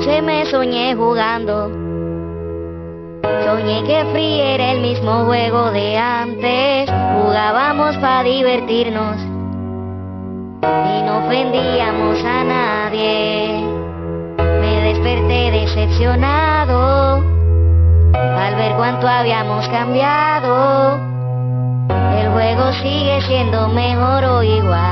noche me soñé jugando. Soñé que Free era el mismo juego de antes. Jugábamos para divertirnos y no ofendíamos a nadie. Me desperté decepcionado al ver cuánto habíamos cambiado. El juego sigue siendo mejor o igual.